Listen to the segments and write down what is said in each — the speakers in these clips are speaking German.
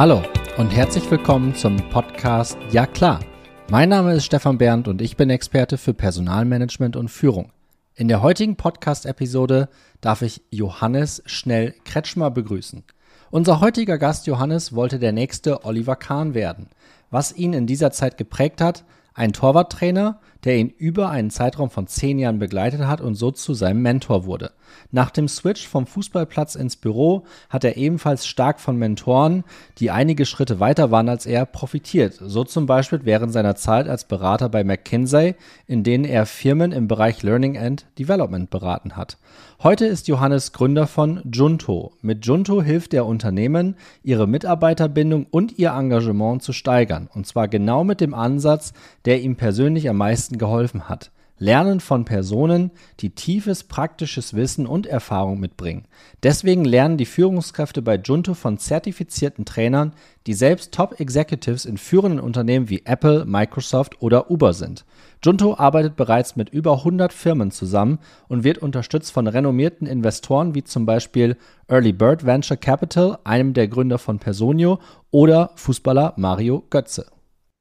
Hallo und herzlich willkommen zum Podcast Ja klar. Mein Name ist Stefan Berndt und ich bin Experte für Personalmanagement und Führung. In der heutigen Podcast-Episode darf ich Johannes Schnell Kretschmer begrüßen. Unser heutiger Gast Johannes wollte der nächste Oliver Kahn werden. Was ihn in dieser Zeit geprägt hat, ein Torwarttrainer, der ihn über einen Zeitraum von zehn Jahren begleitet hat und so zu seinem Mentor wurde. Nach dem Switch vom Fußballplatz ins Büro hat er ebenfalls stark von Mentoren, die einige Schritte weiter waren als er, profitiert. So zum Beispiel während seiner Zeit als Berater bei McKinsey, in denen er Firmen im Bereich Learning and Development beraten hat. Heute ist Johannes Gründer von Junto. Mit Junto hilft er Unternehmen, ihre Mitarbeiterbindung und ihr Engagement zu steigern. Und zwar genau mit dem Ansatz, der ihm persönlich am meisten geholfen hat. Lernen von Personen, die tiefes praktisches Wissen und Erfahrung mitbringen. Deswegen lernen die Führungskräfte bei Junto von zertifizierten Trainern, die selbst Top-Executives in führenden Unternehmen wie Apple, Microsoft oder Uber sind. Junto arbeitet bereits mit über 100 Firmen zusammen und wird unterstützt von renommierten Investoren wie zum Beispiel Early Bird Venture Capital, einem der Gründer von Personio, oder Fußballer Mario Götze.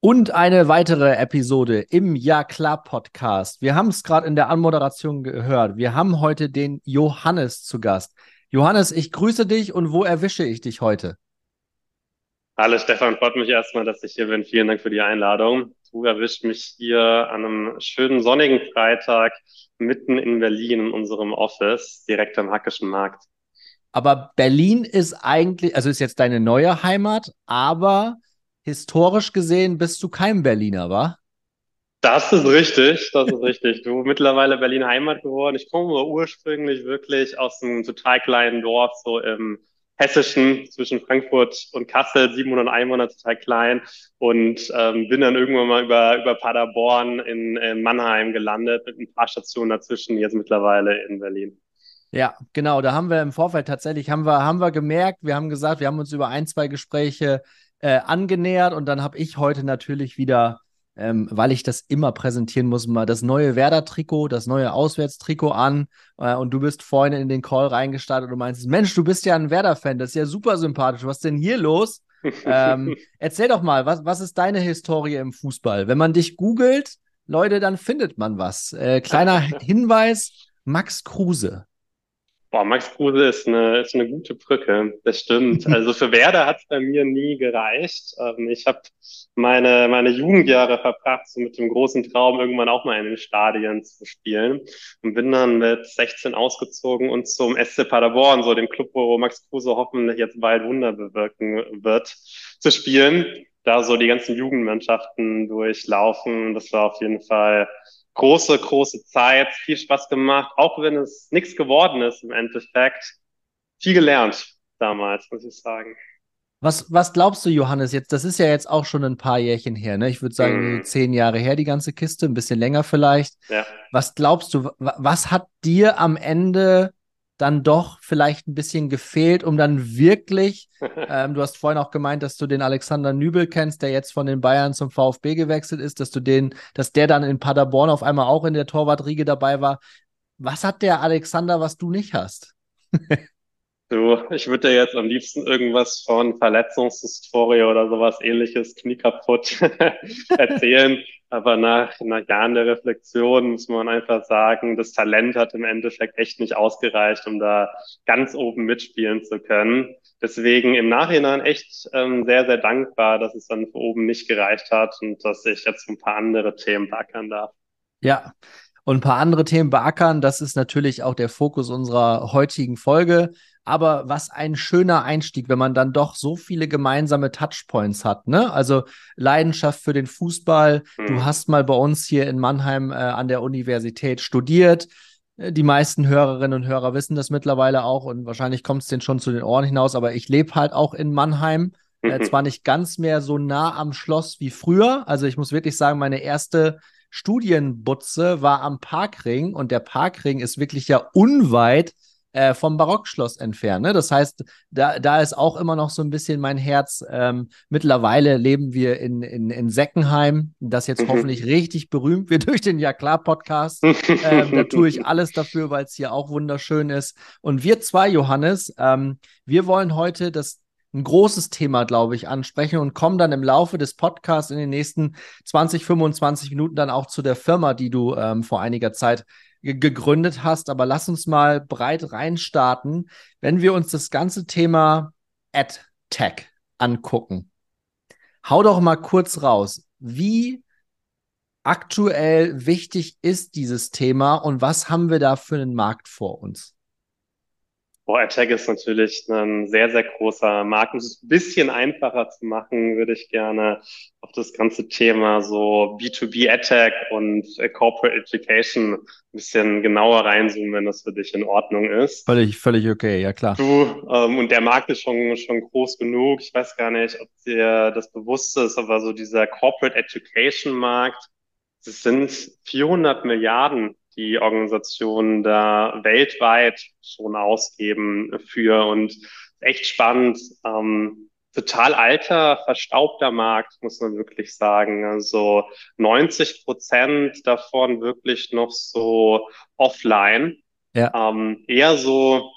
Und eine weitere Episode im Ja klar Podcast. Wir haben es gerade in der Anmoderation gehört. Wir haben heute den Johannes zu Gast. Johannes, ich grüße dich und wo erwische ich dich heute? Hallo Stefan, freut mich erstmal, dass ich hier bin. Vielen Dank für die Einladung. Du erwischt mich hier an einem schönen sonnigen Freitag mitten in Berlin in unserem Office, direkt am Hackischen Markt. Aber Berlin ist eigentlich, also ist jetzt deine neue Heimat, aber historisch gesehen bist du kein Berliner, wa? Das ist richtig, das ist richtig. Du mittlerweile Berlin Heimat geworden. Ich komme ursprünglich wirklich aus einem total kleinen Dorf, so im Hessischen zwischen Frankfurt und Kassel, 700 Einwohner, total klein. Und ähm, bin dann irgendwann mal über, über Paderborn in, in Mannheim gelandet, mit ein paar Stationen dazwischen, jetzt mittlerweile in Berlin. Ja, genau. Da haben wir im Vorfeld tatsächlich, haben wir, haben wir gemerkt, wir haben gesagt, wir haben uns über ein, zwei Gespräche äh, angenähert und dann habe ich heute natürlich wieder, ähm, weil ich das immer präsentieren muss, mal das neue Werder-Trikot, das neue Auswärtstrikot an äh, und du bist vorhin in den Call reingestartet und du meinst, Mensch, du bist ja ein Werder-Fan, das ist ja super sympathisch, was ist denn hier los? ähm, erzähl doch mal, was, was ist deine Historie im Fußball? Wenn man dich googelt, Leute, dann findet man was. Äh, kleiner Hinweis, Max Kruse. Boah, Max Kruse ist eine, ist eine gute Brücke, das stimmt. Also für Werder hat es bei mir nie gereicht. Ähm, ich habe meine, meine Jugendjahre verbracht, so mit dem großen Traum, irgendwann auch mal in den Stadien zu spielen. Und bin dann mit 16 ausgezogen und zum SC Paderborn, so dem Club, wo Max Kruse hoffentlich jetzt bald Wunder bewirken wird, zu spielen. Da so die ganzen Jugendmannschaften durchlaufen. Das war auf jeden Fall große, große Zeit, viel Spaß gemacht, auch wenn es nichts geworden ist im Endeffekt. Viel gelernt damals, muss ich sagen. Was, was glaubst du, Johannes, jetzt, das ist ja jetzt auch schon ein paar Jährchen her, ne? Ich würde sagen, mm. zehn Jahre her, die ganze Kiste, ein bisschen länger vielleicht. Ja. Was glaubst du, was hat dir am Ende dann doch vielleicht ein bisschen gefehlt, um dann wirklich, ähm, du hast vorhin auch gemeint, dass du den Alexander Nübel kennst, der jetzt von den Bayern zum VfB gewechselt ist, dass du den, dass der dann in Paderborn auf einmal auch in der Torwartriege dabei war. Was hat der Alexander, was du nicht hast? Du, ich würde dir jetzt am liebsten irgendwas von Verletzungshistorie oder sowas ähnliches, Knie kaputt erzählen. Aber nach, nach Jahren der Reflexion muss man einfach sagen, das Talent hat im Endeffekt echt nicht ausgereicht, um da ganz oben mitspielen zu können. Deswegen im Nachhinein echt ähm, sehr, sehr dankbar, dass es dann oben nicht gereicht hat und dass ich jetzt ein paar andere Themen backern darf. Ja, und ein paar andere Themen beackern. Das ist natürlich auch der Fokus unserer heutigen Folge. Aber was ein schöner Einstieg, wenn man dann doch so viele gemeinsame Touchpoints hat. Ne? Also Leidenschaft für den Fußball. Mhm. Du hast mal bei uns hier in Mannheim äh, an der Universität studiert. Äh, die meisten Hörerinnen und Hörer wissen das mittlerweile auch und wahrscheinlich kommt es denen schon zu den Ohren hinaus. Aber ich lebe halt auch in Mannheim. Äh, mhm. Äh, zwar nicht ganz mehr so nah am Schloss wie früher. Also ich muss wirklich sagen, meine erste Studienbutze war am Parkring und der Parkring ist wirklich ja unweit äh, vom Barockschloss entfernt. Ne? Das heißt, da, da ist auch immer noch so ein bisschen mein Herz. Ähm, mittlerweile leben wir in, in, in Seckenheim, das jetzt mhm. hoffentlich richtig berühmt wird durch den Ja klar Podcast. ähm, da tue ich alles dafür, weil es hier auch wunderschön ist. Und wir zwei, Johannes, ähm, wir wollen heute das ein großes Thema, glaube ich, ansprechen und kommen dann im Laufe des Podcasts in den nächsten 20, 25 Minuten dann auch zu der Firma, die du ähm, vor einiger Zeit gegründet hast. Aber lass uns mal breit reinstarten, wenn wir uns das ganze Thema AdTech angucken. Hau doch mal kurz raus. Wie aktuell wichtig ist dieses Thema und was haben wir da für einen Markt vor uns? Boah, AdTech ist natürlich ein sehr, sehr großer Markt. Um es ein bisschen einfacher zu machen, würde ich gerne auf das ganze Thema so B2B AdTech und äh, Corporate Education ein bisschen genauer reinzoomen, wenn das für dich in Ordnung ist. Völlig, völlig okay, ja klar. Du, ähm, und der Markt ist schon, schon groß genug. Ich weiß gar nicht, ob dir das bewusst ist, aber so dieser Corporate Education Markt, das sind 400 Milliarden die Organisationen da weltweit schon ausgeben für und echt spannend. Ähm, total alter, verstaubter Markt, muss man wirklich sagen. Also 90 Prozent davon wirklich noch so offline. Ja. Ähm, eher so,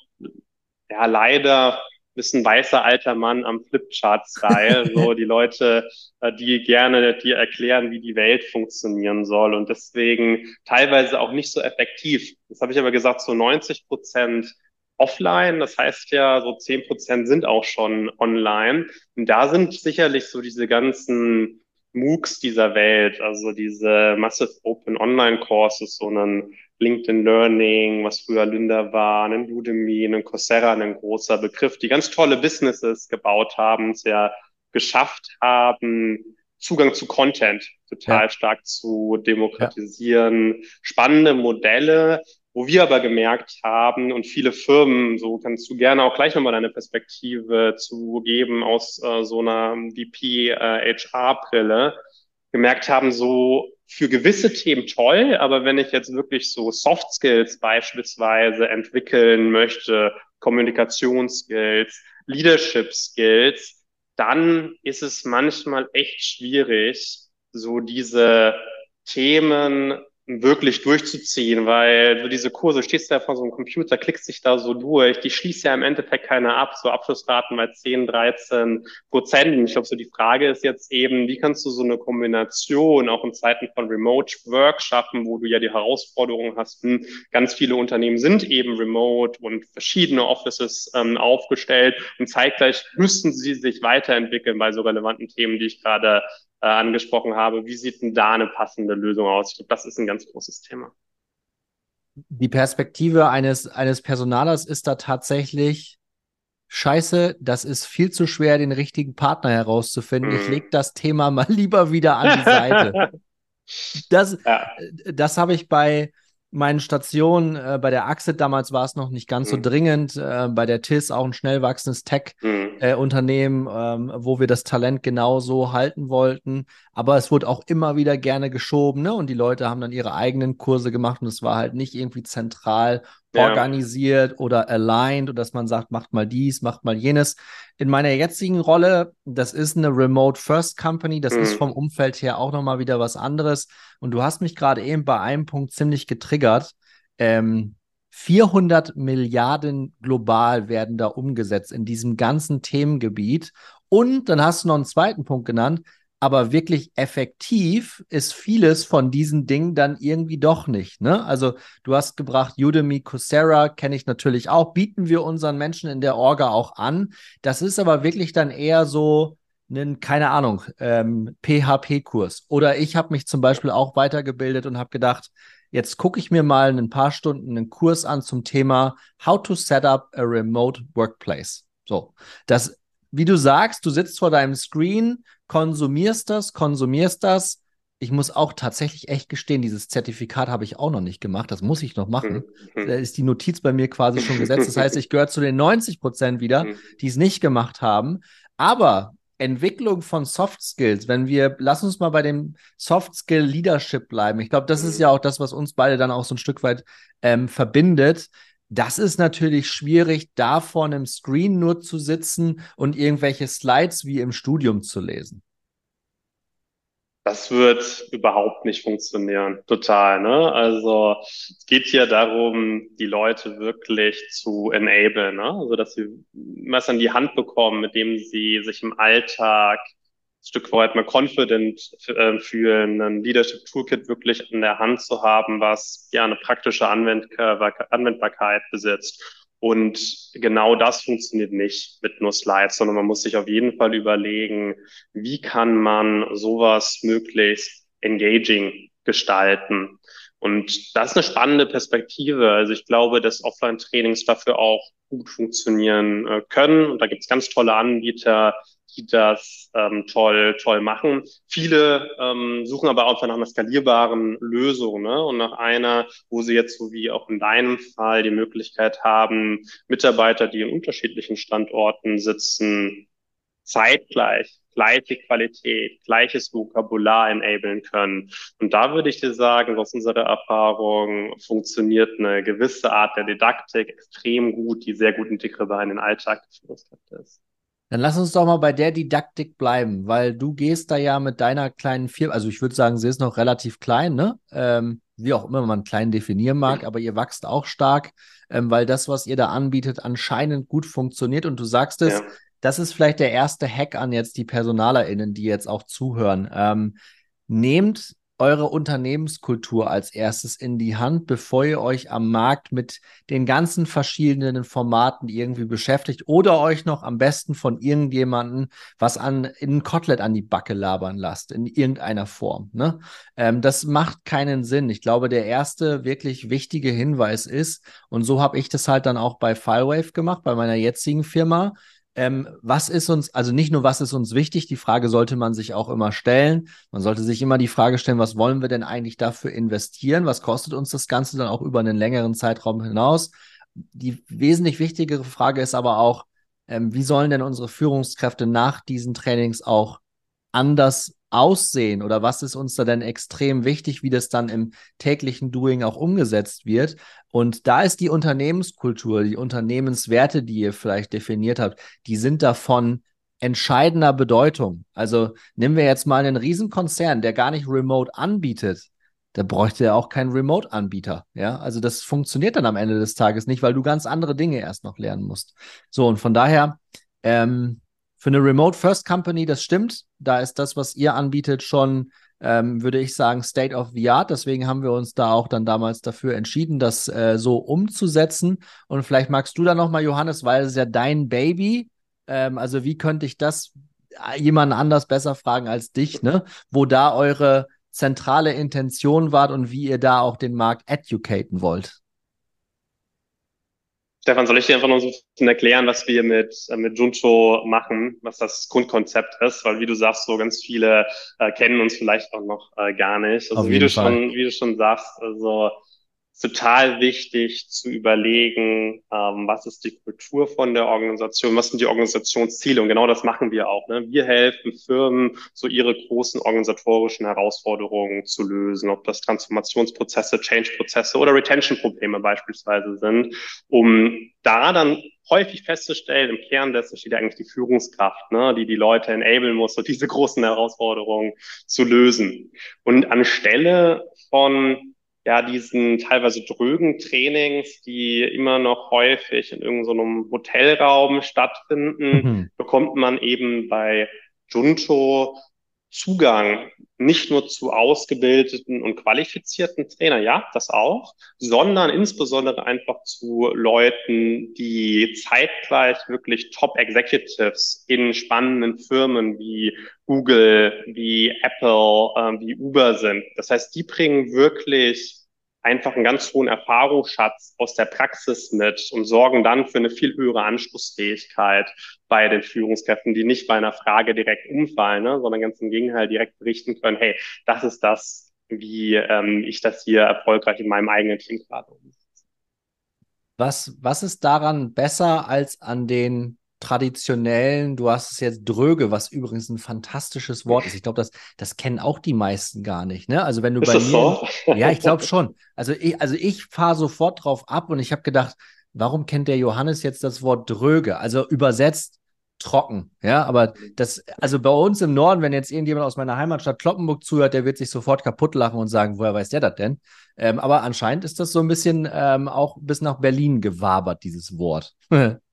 ja, leider bist ein weißer alter Mann am Flipchart-Style. so die Leute, äh, die gerne dir erklären, wie die Welt funktionieren soll und deswegen teilweise auch nicht so effektiv. Das habe ich aber gesagt, so 90 Prozent offline. Das heißt ja, so 10 Prozent sind auch schon online. Und da sind sicherlich so diese ganzen MOOCs dieser Welt, also diese Massive Open Online Courses, so ein LinkedIn Learning, was früher Lynda war, ein Udemy, ein Coursera, ein großer Begriff, die ganz tolle Businesses gebaut haben, es ja geschafft haben, Zugang zu Content total ja. stark zu demokratisieren, ja. spannende Modelle, wo wir aber gemerkt haben und viele Firmen, so kannst du gerne auch gleich nochmal deine Perspektive zu geben aus äh, so einer VP-HR-Brille, äh, gemerkt haben, so für gewisse Themen toll, aber wenn ich jetzt wirklich so Soft Skills beispielsweise entwickeln möchte, Kommunikationsskills, Leadership Skills, dann ist es manchmal echt schwierig, so diese Themen wirklich durchzuziehen, weil du diese Kurse stehst ja vor so einem Computer, klickst dich da so durch, die schließt ja im Endeffekt keiner ab, so Abschlussraten bei 10, 13 Prozent. Ich glaube, so die Frage ist jetzt eben, wie kannst du so eine Kombination auch in Zeiten von Remote Work schaffen, wo du ja die Herausforderung hast, hm, ganz viele Unternehmen sind eben remote und verschiedene Offices ähm, aufgestellt und zeitgleich müssten sie sich weiterentwickeln bei so relevanten Themen, die ich gerade äh, angesprochen habe. Wie sieht denn da eine passende Lösung aus? Ich glaube, das ist ein ganz großes Thema. Die Perspektive eines, eines Personalers ist da tatsächlich, scheiße, das ist viel zu schwer, den richtigen Partner herauszufinden. Hm. Ich lege das Thema mal lieber wieder an die Seite. das ja. das habe ich bei, meinen Stationen, äh, bei der Axit damals war es noch nicht ganz mhm. so dringend, äh, bei der TIS auch ein schnell wachsendes Tech-Unternehmen, mhm. äh, ähm, wo wir das Talent genauso halten wollten. Aber es wurde auch immer wieder gerne geschoben, ne? Und die Leute haben dann ihre eigenen Kurse gemacht und es war halt nicht irgendwie zentral ja. organisiert oder aligned oder dass man sagt, macht mal dies, macht mal jenes. In meiner jetzigen Rolle, das ist eine Remote First Company, das mhm. ist vom Umfeld her auch nochmal wieder was anderes. Und du hast mich gerade eben bei einem Punkt ziemlich getriggert. Ähm, 400 Milliarden global werden da umgesetzt in diesem ganzen Themengebiet. Und dann hast du noch einen zweiten Punkt genannt aber wirklich effektiv ist vieles von diesen Dingen dann irgendwie doch nicht. Ne? Also du hast gebracht Udemy, Coursera, kenne ich natürlich auch, bieten wir unseren Menschen in der Orga auch an. Das ist aber wirklich dann eher so einen, keine Ahnung, ähm, PHP-Kurs. Oder ich habe mich zum Beispiel auch weitergebildet und habe gedacht, jetzt gucke ich mir mal ein paar Stunden einen Kurs an zum Thema How to Set Up a Remote Workplace. So, das wie du sagst, du sitzt vor deinem Screen, konsumierst das, konsumierst das. Ich muss auch tatsächlich echt gestehen, dieses Zertifikat habe ich auch noch nicht gemacht. Das muss ich noch machen. Mhm. Da ist die Notiz bei mir quasi schon gesetzt. Das heißt, ich gehöre zu den 90 Prozent wieder, mhm. die es nicht gemacht haben. Aber Entwicklung von Soft Skills, wenn wir, lass uns mal bei dem Soft Skill Leadership bleiben. Ich glaube, das ist mhm. ja auch das, was uns beide dann auch so ein Stück weit ähm, verbindet. Das ist natürlich schwierig, da vor einem Screen nur zu sitzen und irgendwelche Slides wie im Studium zu lesen. Das wird überhaupt nicht funktionieren, total. Ne? Also es geht hier darum, die Leute wirklich zu enablen, ne? also dass sie was an die Hand bekommen, mit dem sie sich im Alltag Stück weit mal confident äh, fühlen, ein Leadership Toolkit wirklich an der Hand zu haben, was ja eine praktische Anwend Anwendbarkeit besitzt. Und genau das funktioniert nicht mit nur Slides, sondern man muss sich auf jeden Fall überlegen, wie kann man sowas möglichst engaging gestalten. Und das ist eine spannende Perspektive. Also ich glaube, dass Offline-Trainings dafür auch gut funktionieren äh, können. Und da gibt es ganz tolle Anbieter, die das ähm, toll, toll machen. Viele ähm, suchen aber auch nach einer skalierbaren Lösung ne? und nach einer, wo sie jetzt so wie auch in deinem Fall die Möglichkeit haben, Mitarbeiter, die in unterschiedlichen Standorten sitzen, zeitgleich gleiche Qualität, gleiches Vokabular enablen können. Und da würde ich dir sagen, aus unserer Erfahrung funktioniert eine gewisse Art der Didaktik extrem gut, die sehr gut integrierbar in den Alltag Führungskräfte ist. Dann lass uns doch mal bei der Didaktik bleiben, weil du gehst da ja mit deiner kleinen Firma, also ich würde sagen, sie ist noch relativ klein, ne? Ähm, wie auch immer man klein definieren mag, aber ihr wächst auch stark, ähm, weil das, was ihr da anbietet, anscheinend gut funktioniert. Und du sagst es, ja. das ist vielleicht der erste Hack an jetzt die PersonalerInnen, die jetzt auch zuhören. Ähm, nehmt eure Unternehmenskultur als erstes in die Hand, bevor ihr euch am Markt mit den ganzen verschiedenen Formaten irgendwie beschäftigt oder euch noch am besten von irgendjemandem was an in ein Kotelett an die Backe labern lasst, in irgendeiner Form. Ne? Ähm, das macht keinen Sinn. Ich glaube, der erste wirklich wichtige Hinweis ist, und so habe ich das halt dann auch bei Filewave gemacht, bei meiner jetzigen Firma, ähm, was ist uns, also nicht nur, was ist uns wichtig, die Frage sollte man sich auch immer stellen. Man sollte sich immer die Frage stellen, was wollen wir denn eigentlich dafür investieren? Was kostet uns das Ganze dann auch über einen längeren Zeitraum hinaus? Die wesentlich wichtigere Frage ist aber auch, ähm, wie sollen denn unsere Führungskräfte nach diesen Trainings auch anders aussehen oder was ist uns da denn extrem wichtig, wie das dann im täglichen Doing auch umgesetzt wird. Und da ist die Unternehmenskultur, die Unternehmenswerte, die ihr vielleicht definiert habt, die sind davon entscheidender Bedeutung. Also nehmen wir jetzt mal einen Riesenkonzern, der gar nicht Remote anbietet. Da bräuchte er auch keinen Remote-Anbieter. Ja, also das funktioniert dann am Ende des Tages nicht, weil du ganz andere Dinge erst noch lernen musst. So, und von daher, ähm, für eine Remote First Company, das stimmt. Da ist das, was ihr anbietet, schon, ähm, würde ich sagen, State of the Art. Deswegen haben wir uns da auch dann damals dafür entschieden, das äh, so umzusetzen. Und vielleicht magst du da nochmal, Johannes, weil es ja dein Baby. Ähm, also wie könnte ich das äh, jemanden anders besser fragen als dich, ne? Wo da eure zentrale Intention wart und wie ihr da auch den Markt educaten wollt. Stefan, soll ich dir einfach noch so ein bisschen erklären, was wir mit, äh, mit Junto machen, was das Grundkonzept ist? Weil wie du sagst, so ganz viele äh, kennen uns vielleicht auch noch äh, gar nicht. Also wie du Fall. schon, wie du schon sagst, also total wichtig zu überlegen, ähm, was ist die Kultur von der Organisation, was sind die Organisationsziele und genau das machen wir auch. Ne? Wir helfen Firmen, so ihre großen organisatorischen Herausforderungen zu lösen, ob das Transformationsprozesse, Change-Prozesse oder Retention-Probleme beispielsweise sind, um da dann häufig festzustellen, im Kern dessen steht eigentlich die Führungskraft, ne, die die Leute enablen muss, so diese großen Herausforderungen zu lösen. Und anstelle von ja, diesen teilweise drögen Trainings, die immer noch häufig in irgendeinem so Hotelraum stattfinden, mhm. bekommt man eben bei Junto Zugang nicht nur zu ausgebildeten und qualifizierten Trainern, ja, das auch, sondern insbesondere einfach zu Leuten, die zeitgleich wirklich Top Executives in spannenden Firmen wie Google, wie Apple, äh, wie Uber sind. Das heißt, die bringen wirklich einfach einen ganz hohen Erfahrungsschatz aus der Praxis mit und sorgen dann für eine viel höhere Anschlussfähigkeit bei den Führungskräften, die nicht bei einer Frage direkt umfallen, ne, sondern ganz im Gegenteil direkt berichten können, hey, das ist das, wie ähm, ich das hier erfolgreich in meinem eigenen Team gerade umsetze. Was, was ist daran besser als an den traditionellen, du hast es jetzt dröge, was übrigens ein fantastisches Wort ist. Ich glaube, das, das kennen auch die meisten gar nicht. Ne? Also wenn du ist bei mir, so? ja, ich glaube schon. Also ich, also ich fahre sofort drauf ab und ich habe gedacht, warum kennt der Johannes jetzt das Wort dröge? Also übersetzt trocken. Ja, aber das, also bei uns im Norden, wenn jetzt irgendjemand aus meiner Heimatstadt Kloppenburg zuhört, der wird sich sofort kaputt lachen und sagen, woher weiß der das denn? Ähm, aber anscheinend ist das so ein bisschen ähm, auch bis nach Berlin gewabert, dieses Wort.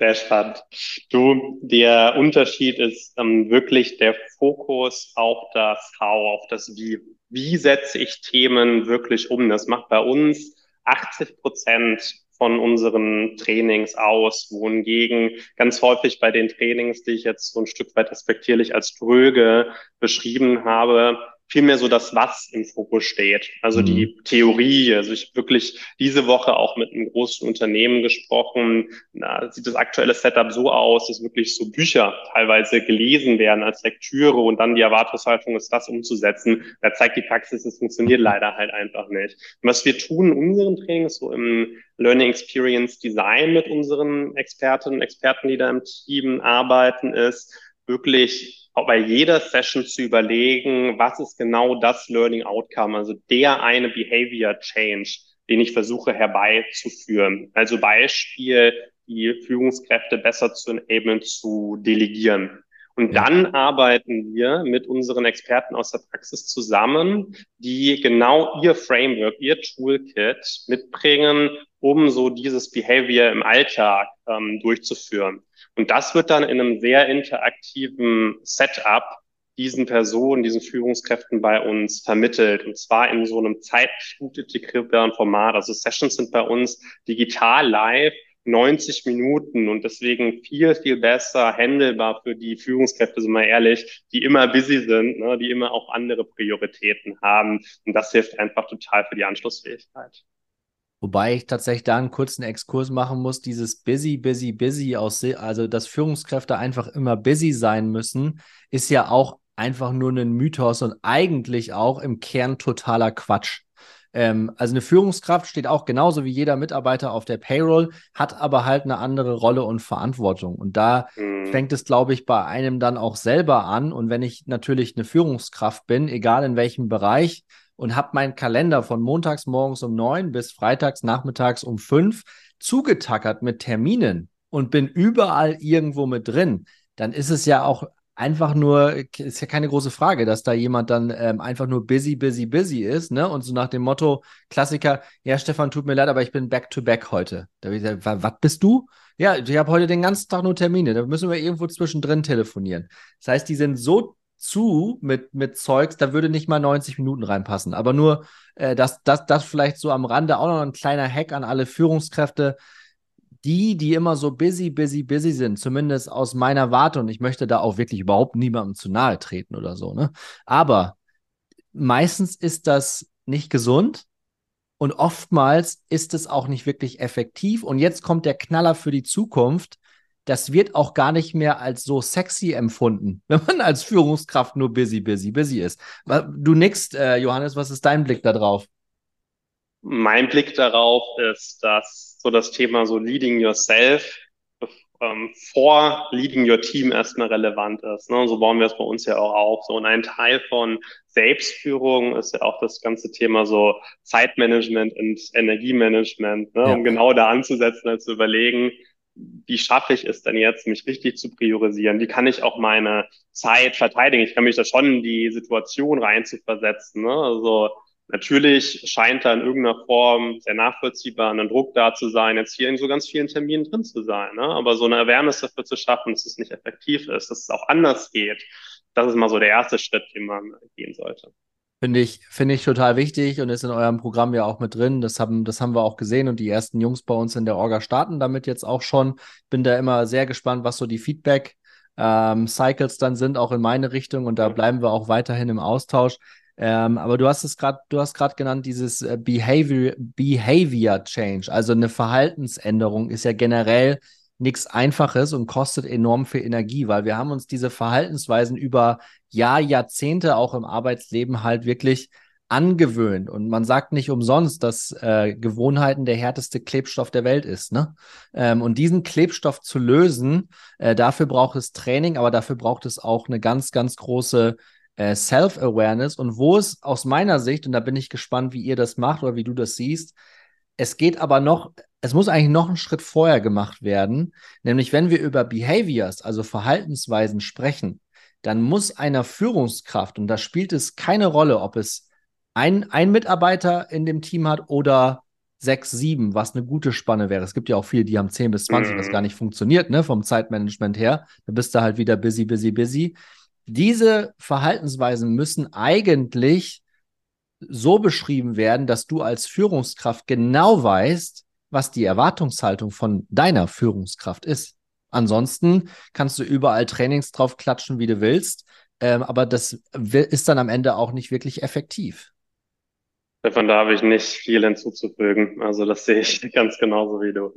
Sehr spannend. Du, der Unterschied ist ähm, wirklich der Fokus auf das How, auf das Wie. Wie setze ich Themen wirklich um? Das macht bei uns 80 Prozent von unseren Trainings aus, wohingegen ganz häufig bei den Trainings, die ich jetzt so ein Stück weit respektierlich als dröge beschrieben habe, vielmehr so das Was im Fokus steht. Also mhm. die Theorie. Also ich wirklich diese Woche auch mit einem großen Unternehmen gesprochen. Da sieht das aktuelle Setup so aus, dass wirklich so Bücher teilweise gelesen werden als Lektüre und dann die Erwartungshaltung ist, das umzusetzen. Da zeigt die Praxis, es funktioniert leider halt einfach nicht. Und was wir tun in unseren Trainings, so im Learning Experience Design mit unseren Expertinnen und Experten, die da im Team arbeiten, ist wirklich bei jeder Session zu überlegen, was ist genau das Learning Outcome, also der eine Behavior Change, den ich versuche herbeizuführen. Also Beispiel, die Führungskräfte besser zu enablen, zu delegieren. Und dann arbeiten wir mit unseren Experten aus der Praxis zusammen, die genau ihr Framework, ihr Toolkit mitbringen, um so dieses Behavior im Alltag ähm, durchzuführen. Und das wird dann in einem sehr interaktiven Setup diesen Personen, diesen Führungskräften bei uns vermittelt. Und zwar in so einem zeitintegrierbaren Format. Also Sessions sind bei uns digital live 90 Minuten und deswegen viel, viel besser handelbar für die Führungskräfte, sind wir ehrlich, die immer busy sind, ne, die immer auch andere Prioritäten haben. Und das hilft einfach total für die Anschlussfähigkeit. Wobei ich tatsächlich da einen kurzen Exkurs machen muss, dieses busy, busy, busy aus, also dass Führungskräfte einfach immer busy sein müssen, ist ja auch einfach nur ein Mythos und eigentlich auch im Kern totaler Quatsch. Ähm, also eine Führungskraft steht auch genauso wie jeder Mitarbeiter auf der Payroll, hat aber halt eine andere Rolle und Verantwortung. Und da mhm. fängt es, glaube ich, bei einem dann auch selber an. Und wenn ich natürlich eine Führungskraft bin, egal in welchem Bereich, und habe meinen Kalender von montags morgens um neun bis freitags nachmittags um fünf zugetackert mit Terminen und bin überall irgendwo mit drin, dann ist es ja auch einfach nur, ist ja keine große Frage, dass da jemand dann ähm, einfach nur busy, busy, busy ist, ne? Und so nach dem Motto, Klassiker, ja, Stefan, tut mir leid, aber ich bin back to back heute. Da ich gesagt, was bist du? Ja, ich habe heute den ganzen Tag nur Termine, da müssen wir irgendwo zwischendrin telefonieren. Das heißt, die sind so zu mit, mit Zeugs, da würde nicht mal 90 Minuten reinpassen. Aber nur, äh, das, das, das vielleicht so am Rande auch noch ein kleiner Hack an alle Führungskräfte. Die, die immer so busy, busy, busy sind, zumindest aus meiner Warte, und ich möchte da auch wirklich überhaupt niemandem zu nahe treten oder so, ne? Aber meistens ist das nicht gesund und oftmals ist es auch nicht wirklich effektiv. Und jetzt kommt der Knaller für die Zukunft das wird auch gar nicht mehr als so sexy empfunden, wenn man als Führungskraft nur busy, busy, busy ist. Du nix, äh, Johannes, was ist dein Blick darauf? Mein Blick darauf ist, dass so das Thema so Leading Yourself ähm, vor Leading Your Team erstmal relevant ist. Ne? So bauen wir es bei uns ja auch auf. So und ein Teil von Selbstführung ist ja auch das ganze Thema so Zeitmanagement und Energiemanagement, ne? Ja. um genau da anzusetzen, als zu überlegen, wie schaffe ich es denn jetzt, mich richtig zu priorisieren? Wie kann ich auch meine Zeit verteidigen? Ich kann mich da schon in die Situation rein zu versetzen. Ne? Also natürlich scheint da in irgendeiner Form sehr nachvollziehbar ein Druck da zu sein, jetzt hier in so ganz vielen Terminen drin zu sein. Ne? Aber so eine Awareness dafür zu schaffen, dass es nicht effektiv ist, dass es auch anders geht, das ist mal so der erste Schritt, den man gehen sollte. Finde ich, finde ich total wichtig und ist in eurem Programm ja auch mit drin. Das haben, das haben wir auch gesehen und die ersten Jungs bei uns in der Orga starten damit jetzt auch schon. Bin da immer sehr gespannt, was so die Feedback ähm, Cycles dann sind, auch in meine Richtung und da bleiben wir auch weiterhin im Austausch. Ähm, aber du hast es gerade, du hast gerade genannt, dieses äh, Behavior, Behavior Change, also eine Verhaltensänderung ist ja generell nichts Einfaches und kostet enorm viel Energie, weil wir haben uns diese Verhaltensweisen über Jahr, Jahrzehnte auch im Arbeitsleben halt wirklich angewöhnt. Und man sagt nicht umsonst, dass äh, Gewohnheiten der härteste Klebstoff der Welt ist. Ne? Ähm, und diesen Klebstoff zu lösen, äh, dafür braucht es Training, aber dafür braucht es auch eine ganz, ganz große äh, Self-Awareness. Und wo es aus meiner Sicht, und da bin ich gespannt, wie ihr das macht oder wie du das siehst, es geht aber noch es muss eigentlich noch einen Schritt vorher gemacht werden, nämlich wenn wir über Behaviors, also Verhaltensweisen sprechen, dann muss einer Führungskraft, und da spielt es keine Rolle, ob es ein, ein Mitarbeiter in dem Team hat oder sechs, sieben, was eine gute Spanne wäre. Es gibt ja auch viele, die haben zehn bis zwanzig, was mhm. gar nicht funktioniert, ne, vom Zeitmanagement her. Da bist du halt wieder busy, busy, busy. Diese Verhaltensweisen müssen eigentlich so beschrieben werden, dass du als Führungskraft genau weißt, was die Erwartungshaltung von deiner Führungskraft ist. Ansonsten kannst du überall Trainings drauf klatschen, wie du willst, ähm, aber das ist dann am Ende auch nicht wirklich effektiv. Davon da habe ich nicht viel hinzuzufügen. Also das sehe ich ganz genauso wie du.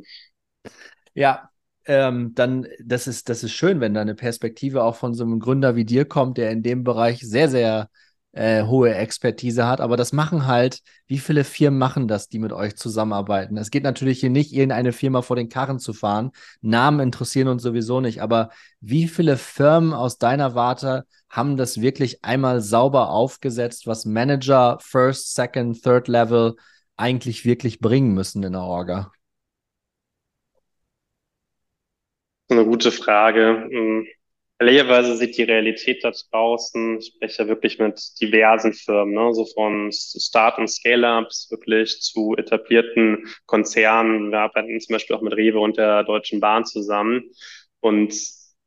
Ja, ähm, dann, das ist, das ist schön, wenn da eine Perspektive auch von so einem Gründer wie dir kommt, der in dem Bereich sehr, sehr äh, hohe Expertise hat. Aber das machen halt, wie viele Firmen machen das, die mit euch zusammenarbeiten? Es geht natürlich hier nicht, irgendeine Firma vor den Karren zu fahren. Namen interessieren uns sowieso nicht. Aber wie viele Firmen aus deiner Warte haben das wirklich einmal sauber aufgesetzt, was Manager First, Second, Third Level eigentlich wirklich bringen müssen in der Orga? Eine gute Frage. Ehrlicherweise sieht die Realität da draußen, ich spreche ja wirklich mit diversen Firmen, ne, so von Start- und Scale-Ups wirklich zu etablierten Konzernen. Wir arbeiten zum Beispiel auch mit Rewe und der Deutschen Bahn zusammen. Und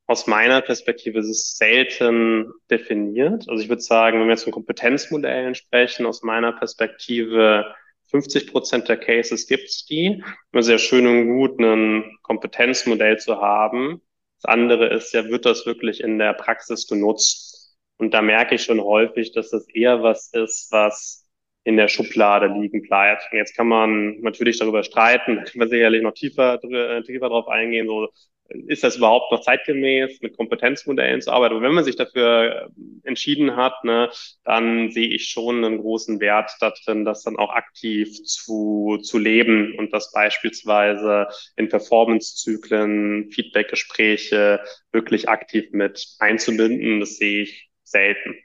aus meiner Perspektive ist es selten definiert. Also ich würde sagen, wenn wir jetzt von Kompetenzmodellen sprechen, aus meiner Perspektive 50 Prozent der Cases gibt es die. Immer sehr schön und gut, ein Kompetenzmodell zu haben, andere ist ja, wird das wirklich in der Praxis genutzt? Und da merke ich schon häufig, dass das eher was ist, was in der Schublade liegen bleibt. Jetzt kann man natürlich darüber streiten, da können wir sicherlich noch tiefer, tiefer drauf eingehen, so ist das überhaupt noch zeitgemäß, mit Kompetenzmodellen zu arbeiten? Aber wenn man sich dafür äh, entschieden hat, ne, dann sehe ich schon einen großen Wert darin, das dann auch aktiv zu, zu leben und das beispielsweise in Performance-Zyklen, Feedback-Gespräche wirklich aktiv mit einzubinden. Das sehe ich selten.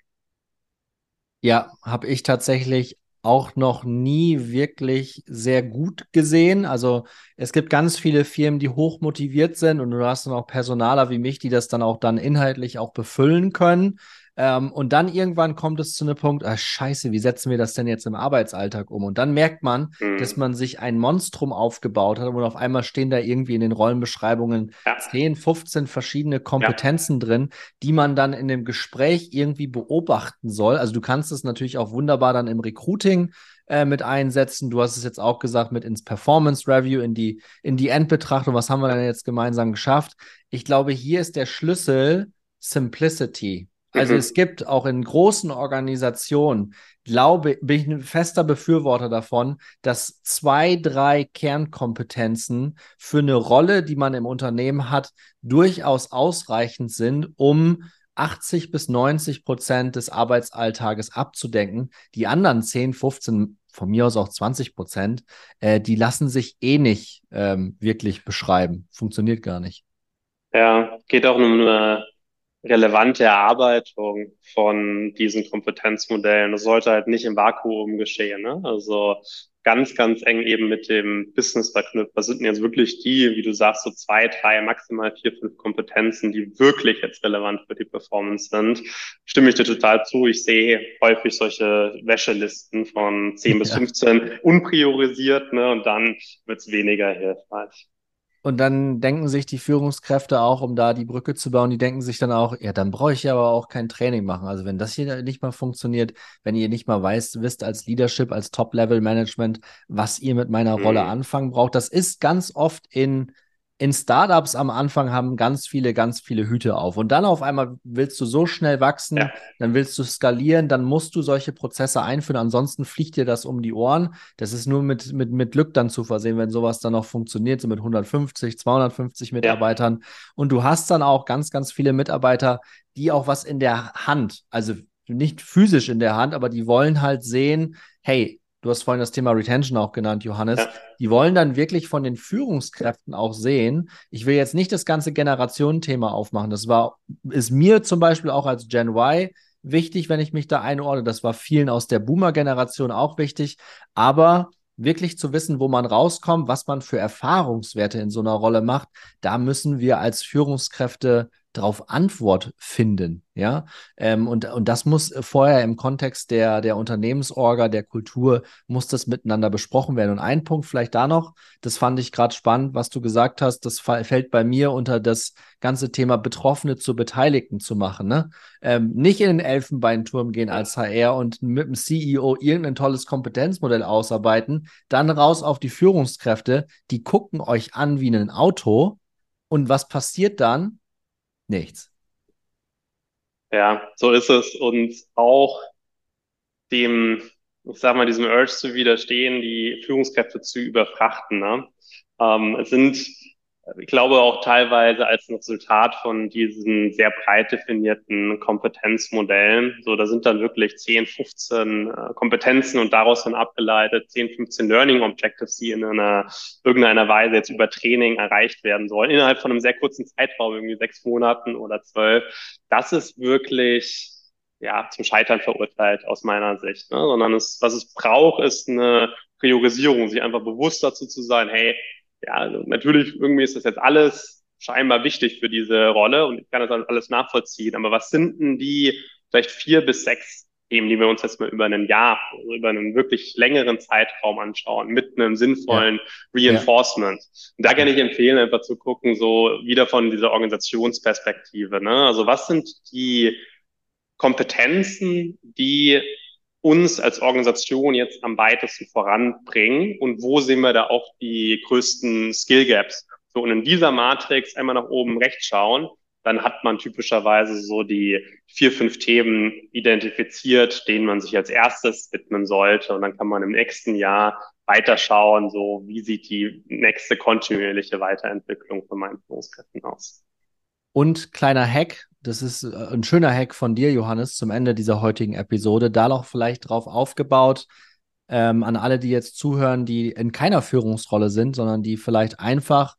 Ja, habe ich tatsächlich auch noch nie wirklich sehr gut gesehen. Also es gibt ganz viele Firmen, die hoch motiviert sind und du hast dann auch Personaler wie mich, die das dann auch dann inhaltlich auch befüllen können. Ähm, und dann irgendwann kommt es zu einem Punkt, ah, scheiße, wie setzen wir das denn jetzt im Arbeitsalltag um? Und dann merkt man, mhm. dass man sich ein Monstrum aufgebaut hat und auf einmal stehen da irgendwie in den Rollenbeschreibungen ja. 10, 15 verschiedene Kompetenzen ja. drin, die man dann in dem Gespräch irgendwie beobachten soll. Also du kannst es natürlich auch wunderbar dann im Recruiting äh, mit einsetzen. Du hast es jetzt auch gesagt, mit ins Performance Review, in die, in die Endbetrachtung. Was haben wir denn jetzt gemeinsam geschafft? Ich glaube, hier ist der Schlüssel Simplicity. Also mhm. es gibt auch in großen Organisationen, glaube bin ich ein fester Befürworter davon, dass zwei, drei Kernkompetenzen für eine Rolle, die man im Unternehmen hat, durchaus ausreichend sind, um 80 bis 90 Prozent des Arbeitsalltages abzudenken. Die anderen 10, 15, von mir aus auch 20 Prozent, äh, die lassen sich eh nicht ähm, wirklich beschreiben. Funktioniert gar nicht. Ja, geht auch um eine relevante Erarbeitung von diesen Kompetenzmodellen. Das sollte halt nicht im Vakuum geschehen. Ne? Also ganz, ganz eng eben mit dem Business verknüpft. Was sind denn jetzt wirklich die, wie du sagst, so zwei, drei, maximal vier, fünf Kompetenzen, die wirklich jetzt relevant für die Performance sind? Stimme ich dir total zu. Ich sehe häufig solche Wäschelisten von 10 ja. bis 15 unpriorisiert, ne? Und dann wird's weniger hilfreich. Und dann denken sich die Führungskräfte auch, um da die Brücke zu bauen, die denken sich dann auch, ja, dann brauche ich aber auch kein Training machen. Also wenn das hier nicht mal funktioniert, wenn ihr nicht mal weißt, wisst als Leadership, als Top-Level-Management, was ihr mit meiner Rolle mhm. anfangen braucht, das ist ganz oft in in Startups am Anfang haben ganz viele, ganz viele Hüte auf. Und dann auf einmal willst du so schnell wachsen, ja. dann willst du skalieren, dann musst du solche Prozesse einführen. Ansonsten fliegt dir das um die Ohren. Das ist nur mit, mit, mit Glück dann zu versehen, wenn sowas dann noch funktioniert, so mit 150, 250 Mitarbeitern. Ja. Und du hast dann auch ganz, ganz viele Mitarbeiter, die auch was in der Hand, also nicht physisch in der Hand, aber die wollen halt sehen, hey, Du hast vorhin das Thema Retention auch genannt, Johannes. Ja. Die wollen dann wirklich von den Führungskräften auch sehen. Ich will jetzt nicht das ganze Generationenthema aufmachen. Das war, ist mir zum Beispiel auch als Gen Y wichtig, wenn ich mich da einordne. Das war vielen aus der Boomer-Generation auch wichtig. Aber wirklich zu wissen, wo man rauskommt, was man für Erfahrungswerte in so einer Rolle macht, da müssen wir als Führungskräfte darauf Antwort finden, ja. Ähm, und, und das muss vorher im Kontext der, der Unternehmensorga, der Kultur, muss das miteinander besprochen werden. Und ein Punkt vielleicht da noch, das fand ich gerade spannend, was du gesagt hast, das fällt bei mir unter das ganze Thema Betroffene zu Beteiligten zu machen. Ne? Ähm, nicht in den Elfenbeinturm gehen als HR und mit dem CEO irgendein tolles Kompetenzmodell ausarbeiten, dann raus auf die Führungskräfte, die gucken euch an wie ein Auto. Und was passiert dann? Nichts. Ja, so ist es. Und auch dem, ich sag mal, diesem Urge zu widerstehen, die Führungskräfte zu überfrachten. Ne? Ähm, es sind ich glaube auch teilweise als ein Resultat von diesen sehr breit definierten Kompetenzmodellen. So, da sind dann wirklich 10, 15 äh, Kompetenzen und daraus dann abgeleitet 10, 15 Learning Objectives, die in einer irgendeiner Weise jetzt über Training erreicht werden sollen, innerhalb von einem sehr kurzen Zeitraum, irgendwie sechs Monaten oder zwölf. Das ist wirklich ja, zum Scheitern verurteilt aus meiner Sicht, ne? sondern es, was es braucht, ist eine Priorisierung, sich einfach bewusst dazu zu sein, hey, ja, also natürlich irgendwie ist das jetzt alles scheinbar wichtig für diese Rolle und ich kann das alles nachvollziehen. Aber was sind denn die vielleicht vier bis sechs Themen, die wir uns jetzt mal über ein Jahr, also über einen wirklich längeren Zeitraum anschauen, mit einem sinnvollen ja. Reinforcement. Und da kann ich empfehlen, einfach zu gucken, so wieder von dieser Organisationsperspektive. Ne? Also was sind die Kompetenzen, die uns als Organisation jetzt am weitesten voranbringen und wo sehen wir da auch die größten Skill Gaps. So, und in dieser Matrix einmal nach oben rechts schauen, dann hat man typischerweise so die vier, fünf Themen identifiziert, denen man sich als erstes widmen sollte. Und dann kann man im nächsten Jahr weiterschauen, so wie sieht die nächste kontinuierliche Weiterentwicklung von meinen Führungskräften aus. Und kleiner Hack, das ist äh, ein schöner Hack von dir, Johannes, zum Ende dieser heutigen Episode. Da noch vielleicht drauf aufgebaut, ähm, an alle, die jetzt zuhören, die in keiner Führungsrolle sind, sondern die vielleicht einfach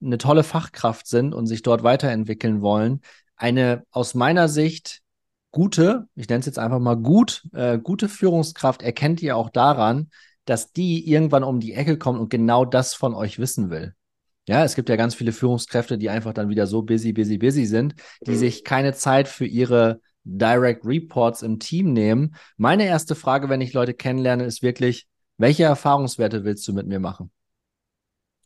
eine tolle Fachkraft sind und sich dort weiterentwickeln wollen. Eine aus meiner Sicht gute, ich nenne es jetzt einfach mal gut, äh, gute Führungskraft erkennt ihr auch daran, dass die irgendwann um die Ecke kommt und genau das von euch wissen will. Ja, es gibt ja ganz viele Führungskräfte, die einfach dann wieder so busy, busy, busy sind, die mhm. sich keine Zeit für ihre Direct Reports im Team nehmen. Meine erste Frage, wenn ich Leute kennenlerne, ist wirklich, welche Erfahrungswerte willst du mit mir machen?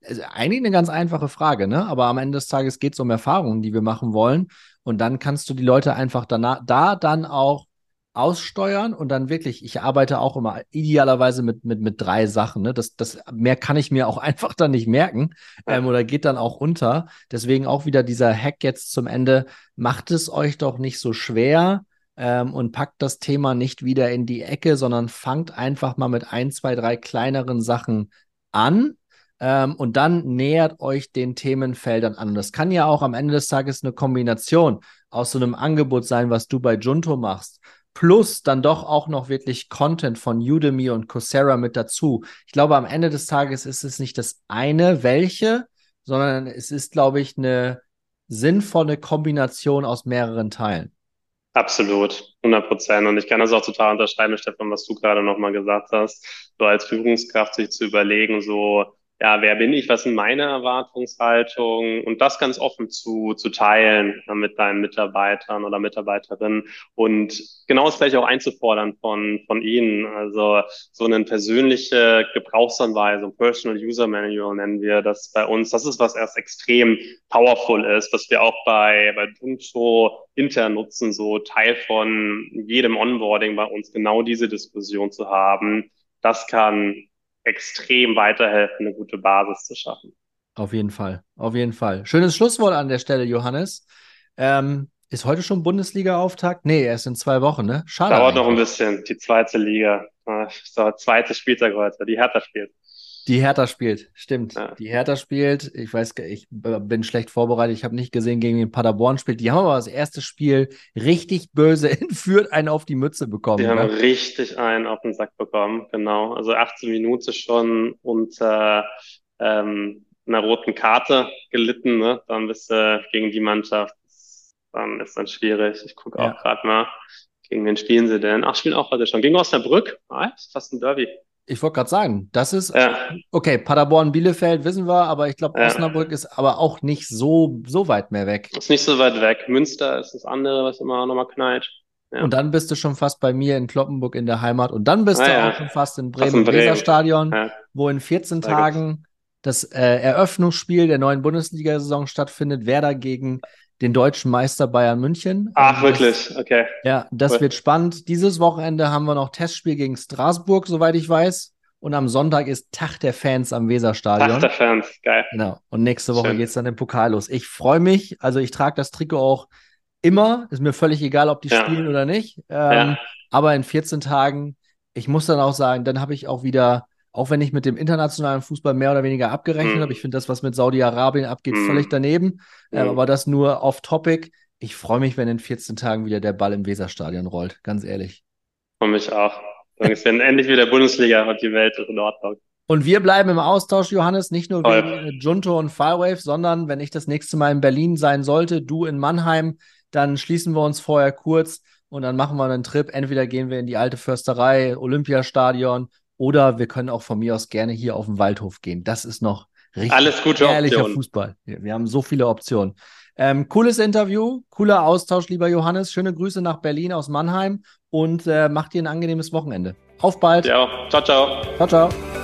Also eigentlich eine ganz einfache Frage, ne? Aber am Ende des Tages geht es um Erfahrungen, die wir machen wollen. Und dann kannst du die Leute einfach danach, da dann auch aussteuern und dann wirklich, ich arbeite auch immer idealerweise mit, mit, mit drei Sachen. Ne? Das, das mehr kann ich mir auch einfach dann nicht merken ähm, oder geht dann auch unter. Deswegen auch wieder dieser Hack jetzt zum Ende. Macht es euch doch nicht so schwer ähm, und packt das Thema nicht wieder in die Ecke, sondern fangt einfach mal mit ein, zwei, drei kleineren Sachen an. Ähm, und dann nähert euch den Themenfeldern an. Und das kann ja auch am Ende des Tages eine Kombination aus so einem Angebot sein, was du bei Junto machst plus dann doch auch noch wirklich Content von Udemy und Coursera mit dazu. Ich glaube, am Ende des Tages ist es nicht das eine, welche, sondern es ist, glaube ich, eine sinnvolle Kombination aus mehreren Teilen. Absolut, 100 Prozent. Und ich kann das auch total unterschreiben, Stefan, was du gerade nochmal gesagt hast. So als Führungskraft sich zu überlegen, so, ja, wer bin ich, was sind meine Erwartungshaltungen und das ganz offen zu, zu teilen mit deinen Mitarbeitern oder Mitarbeiterinnen und genau das gleich auch einzufordern von, von ihnen. Also so eine persönliche Gebrauchsanweisung, Personal User Manual nennen wir das bei uns. Das ist was erst extrem powerful ist, was wir auch bei, bei Punto intern nutzen, so Teil von jedem Onboarding bei uns genau diese Diskussion zu haben. Das kann extrem weiterhelfen, eine gute Basis zu schaffen. Auf jeden Fall, auf jeden Fall. Schönes Schlusswort an der Stelle, Johannes. Ähm, ist heute schon Bundesliga-Auftakt? Nee, erst in zwei Wochen, ne? Schade. Dauert eigentlich. noch ein bisschen, die zweite Liga. Das zweite Spieltag heute, die Hertha spielt. Die Hertha spielt, stimmt. Ja. Die Hertha spielt. Ich weiß, ich bin schlecht vorbereitet. Ich habe nicht gesehen, gegen den Paderborn spielt. Die haben aber das erste Spiel richtig böse entführt, einen auf die Mütze bekommen. Die haben richtig einen auf den Sack bekommen, genau. Also 18 Minuten schon unter ähm, einer roten Karte gelitten. Ne? Dann bist du gegen die Mannschaft. Dann ist dann schwierig. Ich gucke auch ja. gerade mal. Gegen wen spielen sie denn? Ach, spielen auch heute schon. Gegen Osnabrück. Ah, ist fast ein Derby. Ich wollte gerade sagen, das ist, ja. okay, Paderborn, Bielefeld wissen wir, aber ich glaube, ja. Osnabrück ist aber auch nicht so, so weit mehr weg. Ist nicht so weit weg. Münster ist das andere, was immer nochmal knallt. Ja. Und dann bist du schon fast bei mir in Kloppenburg in der Heimat und dann bist ah, du auch schon fast in Bremen im Weserstadion, wo in 14 Tagen das äh, Eröffnungsspiel der neuen Bundesliga-Saison stattfindet. Werder gegen den deutschen Meister Bayern München. Ach, wirklich? Okay. Ja, das cool. wird spannend. Dieses Wochenende haben wir noch Testspiel gegen Straßburg, soweit ich weiß. Und am Sonntag ist Tag der Fans am Weserstadion. Tag der Fans, geil. Genau. Und nächste Woche geht es dann im Pokal los. Ich freue mich. Also ich trage das Trikot auch immer. Ist mir völlig egal, ob die ja. spielen oder nicht. Ähm, ja. Aber in 14 Tagen, ich muss dann auch sagen, dann habe ich auch wieder auch wenn ich mit dem internationalen Fußball mehr oder weniger abgerechnet mhm. habe. Ich finde das, was mit Saudi-Arabien abgeht, mhm. völlig daneben. Ähm, mhm. aber das nur off-topic. Ich freue mich, wenn in 14 Tagen wieder der Ball im Weserstadion rollt, ganz ehrlich. Freue mich auch. Es werden endlich wieder Bundesliga und die Welt ist in Ordnung. Und wir bleiben im Austausch, Johannes, nicht nur Toll. wegen Junto und Firewave, sondern wenn ich das nächste Mal in Berlin sein sollte, du in Mannheim, dann schließen wir uns vorher kurz und dann machen wir einen Trip. Entweder gehen wir in die alte Försterei, Olympiastadion oder wir können auch von mir aus gerne hier auf den Waldhof gehen. Das ist noch richtig Alles gute ehrlicher Option. Fußball. Wir, haben so viele Optionen. Ähm, cooles Interview, cooler Austausch, lieber Johannes. Schöne Grüße nach Berlin aus Mannheim und äh, macht dir ein angenehmes Wochenende. Auf bald. Ja, ciao, ciao. Ciao, ciao.